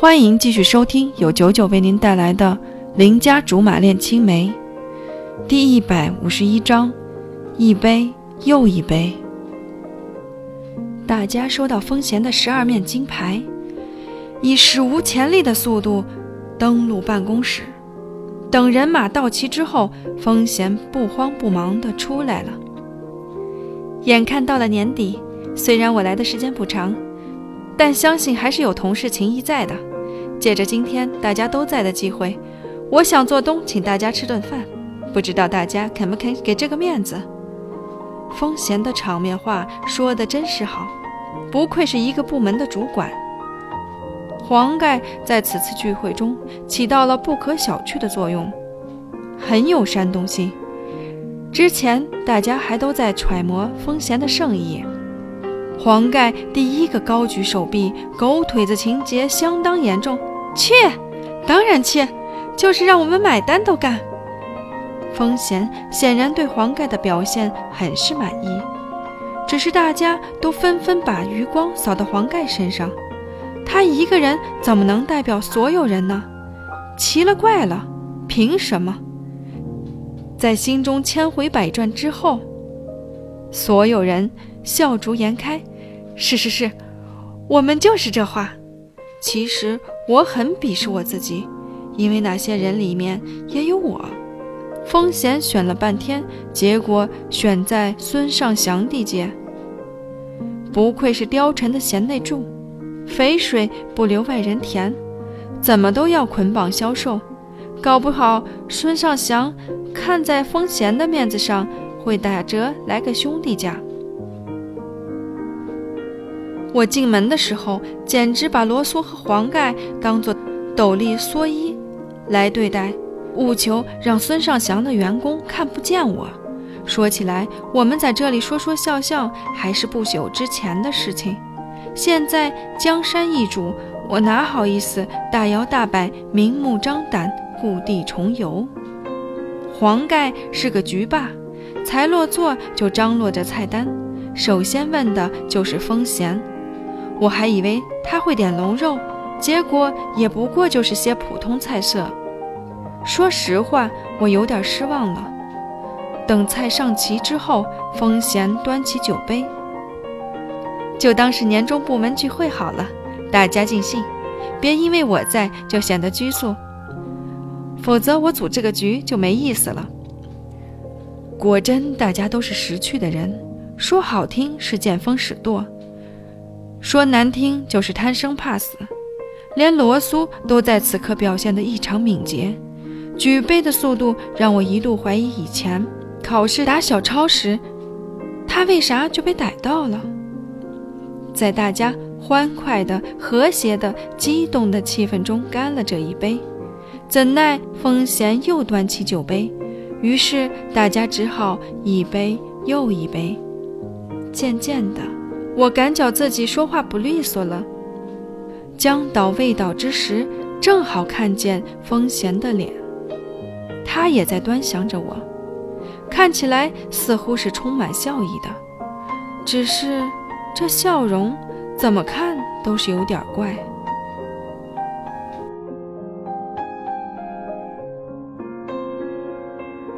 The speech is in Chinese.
欢迎继续收听由九九为您带来的《邻家竹马恋青梅》第一百五十一章：一杯又一杯。大家收到风贤的十二面金牌，以史无前例的速度登陆办公室。等人马到齐之后，风贤不慌不忙地出来了。眼看到了年底，虽然我来的时间不长，但相信还是有同事情谊在的。借着今天大家都在的机会，我想做东请大家吃顿饭，不知道大家肯不肯给这个面子？风贤的场面话说的真是好，不愧是一个部门的主管。黄盖在此次聚会中起到了不可小觑的作用，很有煽动性。之前大家还都在揣摩风贤的圣意。黄盖第一个高举手臂，狗腿子情节相当严重。切，当然切，就是让我们买单都干。风贤显然对黄盖的表现很是满意，只是大家都纷纷把余光扫到黄盖身上。他一个人怎么能代表所有人呢？奇了怪了，凭什么？在心中千回百转之后，所有人笑逐颜开。是是是，我们就是这话。其实我很鄙视我自己，因为那些人里面也有我。风贤选了半天，结果选在孙尚祥地界。不愧是貂蝉的贤内助，肥水不流外人田，怎么都要捆绑销售。搞不好孙尚祥看在风贤的面子上，会打折来个兄弟价。我进门的时候，简直把罗苏和黄盖当做斗笠蓑衣来对待，务求让孙尚祥的员工看不见我。说起来，我们在这里说说笑笑，还是不久之前的事情。现在江山易主，我哪好意思大摇大摆、明目张胆故地重游？黄盖是个局霸，才落座就张罗着菜单，首先问的就是风贤。我还以为他会点龙肉，结果也不过就是些普通菜色。说实话，我有点失望了。等菜上齐之后，风贤端起酒杯，就当是年终部门聚会好了，大家尽兴，别因为我在就显得拘束，否则我组这个局就没意思了。果真，大家都是识趣的人，说好听是见风使舵。说难听就是贪生怕死，连罗苏都在此刻表现得异常敏捷，举杯的速度让我一度怀疑以前考试打小抄时，他为啥就被逮到了。在大家欢快的、和谐的、激动的气氛中干了这一杯，怎奈风贤又端起酒杯，于是大家只好一杯又一杯，渐渐的。我感觉自己说话不利索了。将倒未倒之时，正好看见风贤的脸，他也在端详着我，看起来似乎是充满笑意的，只是这笑容怎么看都是有点怪。